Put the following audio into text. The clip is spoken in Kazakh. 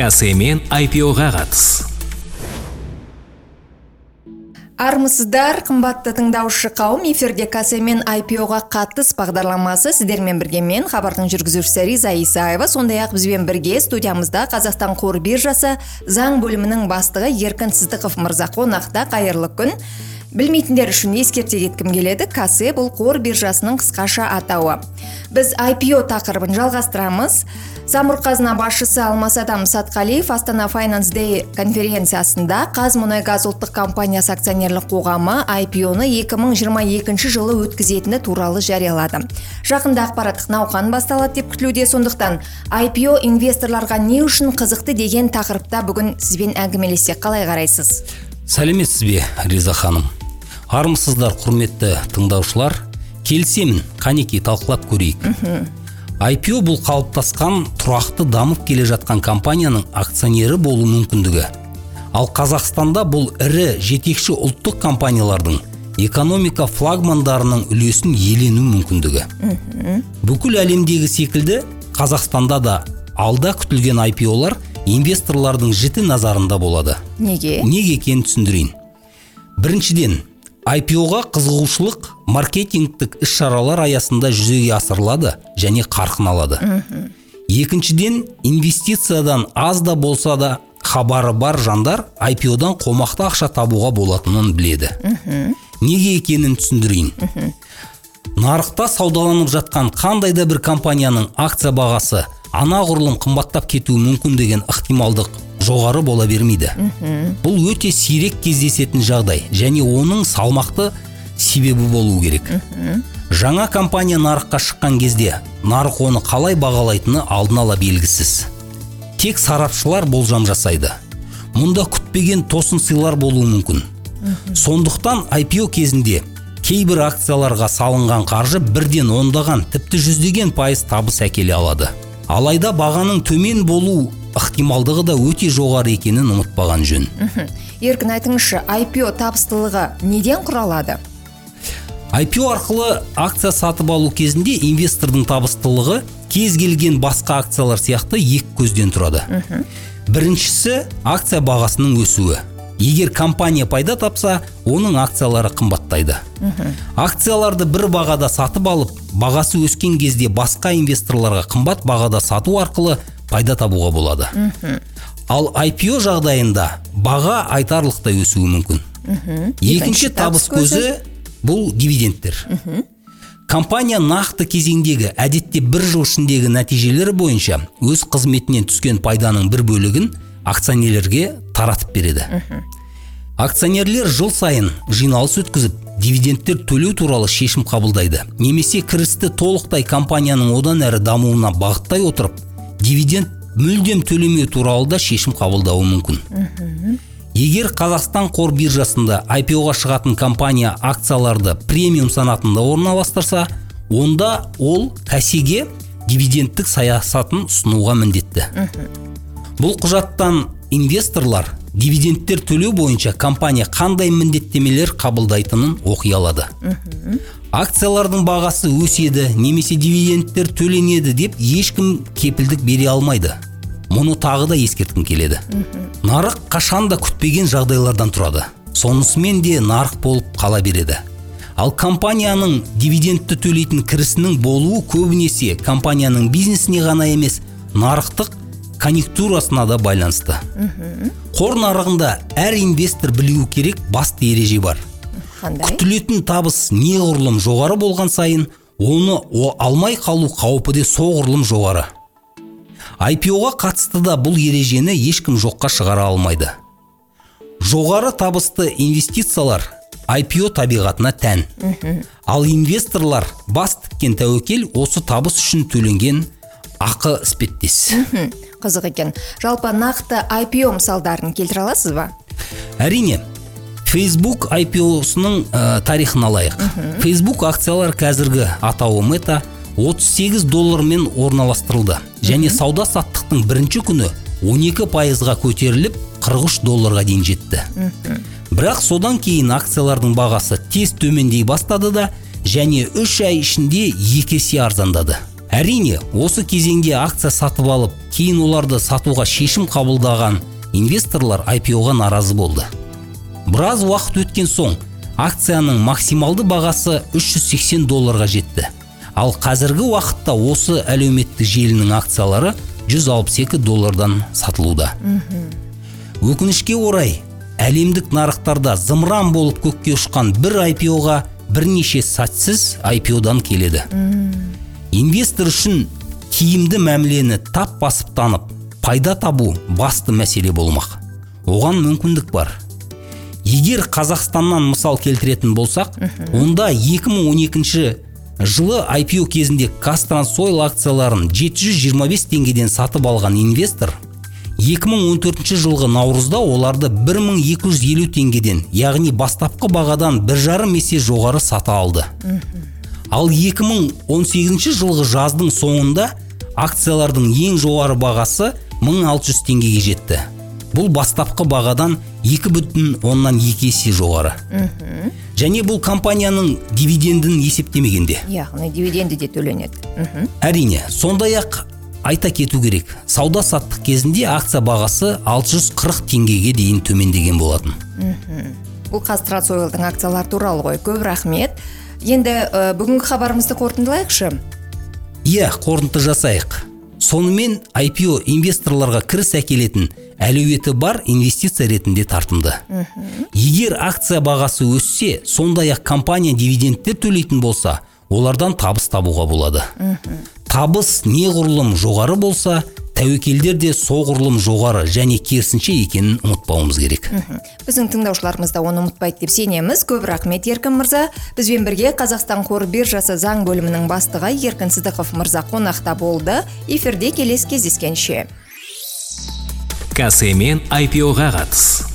касемен IPO-ға қатыс армысыздар қымбатты тыңдаушы қауым эфирде касемен IPO-ға қатыс бағдарламасы сіздермен бірге мен хабардың жүргізушісі риза исаева. Сондай ақ бізбен бірге студиямызда қазақстан қор биржасы заң бөлімінің бастығы еркін сыздықов мырза қонақта қайырлы күн. Білмейтіндер үшін ескерте кеткім келеді касе бұл қор биржасының қысқаша атауы. Біз IPO тақырыбын жалғастырамыз. Самұрық қазына басшысы алмасадам сатқалиев астана файнанс дэй конференциясында қазмұнайгаз ұлттық компаниясы акционерлік қоғамы IPO-ны 2022 жылы өткізетіні туралы жариялады. Жақында ақпараттық науқан басталады деп күтілуде. Сондықтан IPO инвесторларға не үшін қызықты деген тақырыпта бүгін сізбен әңгімелессек қалай қарайсыз? Сәлеметсіз бе риза ханым? Армысыздар құрметті тыңдаушылар. Келісемін қанекей талқылап көрейік. IPO бұл қалыптасқан тұрақты дамып келе жатқан компанияның акционері болу мүмкіндігі. Ал қазақстанда бұл ірі жетекші ұлттық компаниялардың экономика флагмандарының үлесін иелену мүмкіндігі. Бүкіл әлемдегі секілді қазақстанда да алда күтілген IPO-лар инвесторлардың жіті назарында болады. Неге? Неге екенін түсіндірейін. Біріншіден IPO-ға қызығушылық маркетингтік іс-шаралар аясында жүзеге асырылады және қарқын алады. Екіншіден инвестициядан аз да болса да хабары бар жандар IPO-дан қомақты ақша табуға болатынын біледі. Неге екенін түсіндірейін. Нарықта саудаланып жатқан қандай да бір компанияның акция бағасы анағұрлым қымбаттап кетуі мүмкін деген ықтималдық жоғары бола бермейді. Бұл өте сирек кездесетін жағдай және оның салмақты себебі болу керек. Жаңа компания нарыққа шыққан кезде нарық оны қалай бағалайтыны алдын ала белгісіз. Тек сарапшылар болжам жасайды. Мұнда күтпеген тосын сыйлар болуы мүмкін. Сондықтан IPO кезінде кейбір акцияларға салынған қаржы бірден ондаған тіпті жүздеген пайыз табыс әкеле алады. Алайда бағаның төмен болу ықтималдығы да өте жоғары екенін ұмытпаған жөн. Еркін айтыңызшы IPO табыстылығы неден құралады? IPO арқылы акция сатып алу кезінде инвестордың табыстылығы кез келген басқа акциялар сияқты екі көзден тұрады. Біріншісі акция бағасының өсуі. Егер компания пайда тапса оның акциялары қымбаттайды. Акцияларды бір бағада сатып алып бағасы өскен кезде басқа инвесторларға қымбат бағада сату арқылы пайда табуға болады. Ал IPO жағдайында баға айтарлықтай өсуі мүмкін. Екінші табыс көзі бұл дивидендтер. Компания нақты кезеңдегі әдетте бір жыл ішіндегі нәтижелері бойынша өз қызметінен түскен пайданың бір бөлігін акционерлерге таратып береді. Акционерлер жыл сайын жиналыс өткізіп дивидендтер төлеу туралы шешім қабылдайды. Немесе кірісті толықтай компанияның одан әрі дамуына бағыттай отырып дивиденд мүлдем төлемеу туралы да шешім қабылдауы мүмкін. Егер қазақстан қор биржасында IPO-ға шығатын компания акцияларды премиум санатында орналастырса онда ол кәсеге дивидендтік саясатын ұсынуға міндетті. Бұл құжаттан инвесторлар дивидендтер төлеу бойынша компания қандай міндеттемелер қабылдайтынын оқи алады. Акциялардың бағасы өседі немесе дивидендтер төленеді деп ешкім кепілдік бере алмайды. Мұны тағы да ескерткім келеді. Нарық қашанда күтпеген жағдайлардан тұрады. Сонысымен де нарық болып қала береді. Ал компанияның дивидендті төлейтін кірісінің болуы көбінесе компанияның бизнесіне ғана емес нарықтық конъюнктурасына да байланысты. Қор нарығында әр инвестор білуі керек басты ереже бар. Қандай? Күтілетін табыс неғұрлым жоғары болған сайын оны о- алмай қалу қаупі де соғұрлым жоғары. IPO-ға қатысты да бұл ережені ешкім жоққа шығара алмайды. Жоғары табысты инвестициялар IPO табиғатына тән. Ал инвесторлар бас тіккен тәуекел осы табыс үшін төленген ақы іспеттес. Қызық екен. Жалпы нақты IPO мысалдарын келтіре аласыз ба? Әрине Facebook IPO-сының ә, тарихын алайық. Facebook акциялар қазіргі атауы мета 38 доллармен орналастырылды. Және сауда саттықтың бірінші күні 12 пайызға көтеріліп 43 долларға дейін жетті. Бірақ содан кейін акциялардың бағасы тез төмендей бастады да және үш ай ішінде екі есе арзандады. Әрине осы кезеңде акция сатып алып кейін оларды сатуға шешім қабылдаған инвесторлар IPO-ға наразы болды. Біраз уақыт өткен соң акцияның максималды бағасы 380 долларға жетті. Ал қазіргі уақытта осы әлеуметтік желінің акциялары 162 доллардан сатылуда. Өкінішке орай әлемдік нарықтарда зымыран болып көкке ұшқан бір IPO-ға бірнеше сәтсіз IPO-дан келеді. Инвестор үшін тиімді мәмілені тап басып танып пайда табу басты мәселе болмақ. Оған мүмкіндік бар. Егер қазақстаннан мысал келтіретін болсақ онда 2012 жылы IPO кезінде казтрансойл акцияларын 725 теңгеден сатып алған инвестор 2014 жылғы наурызда оларды 1250 теңгеден яғни бастапқы бағадан бір жарым есе жоғары сата алды. Ал 2018 жылғы жаздың соңында акциялардың ең жоғары бағасы 1600 теңгеге жетті. Бұл бастапқы бағадан 2 оннан 2 есе жоғары. Және бұл компанияның дивидендін есептемегенде. Яғни дивиденді де төленеді. Мхм. Әрине сондай ақ айта кету керек сауда саттық кезінде акция бағасы 640 теңгеге дейін төмендеген болатын. Бұл казтрансойлдың акциялары туралы ғой. Көп рахмет. Енді ә, бүгінгі хабарымызды қорытындылайықшы. Иә қорытынды жасайық. Сонымен IPO инвесторларға кіріс әкелетін әлеуеті бар инвестиция ретінде тартымды. Егер акция бағасы өссе сондай ақ компания дивидендтер төлейтін болса олардан табыс табуға болады. Табыс неғұрлым жоғары болса тәуекелдер де соғұрлым жоғары және керісінше екенін ұмытпауымыз керек. Біздің тыңдаушыларымыз да оны ұмытпайды деп сенеміз. Көп рахмет еркін мырза. Бізбен бірге қазақстан қор биржасы заң бөлімінің бастығы еркін сыдықов мырза қонақта болды. Эфирде келесі кездескенше. Касемен IPO-ға қатыс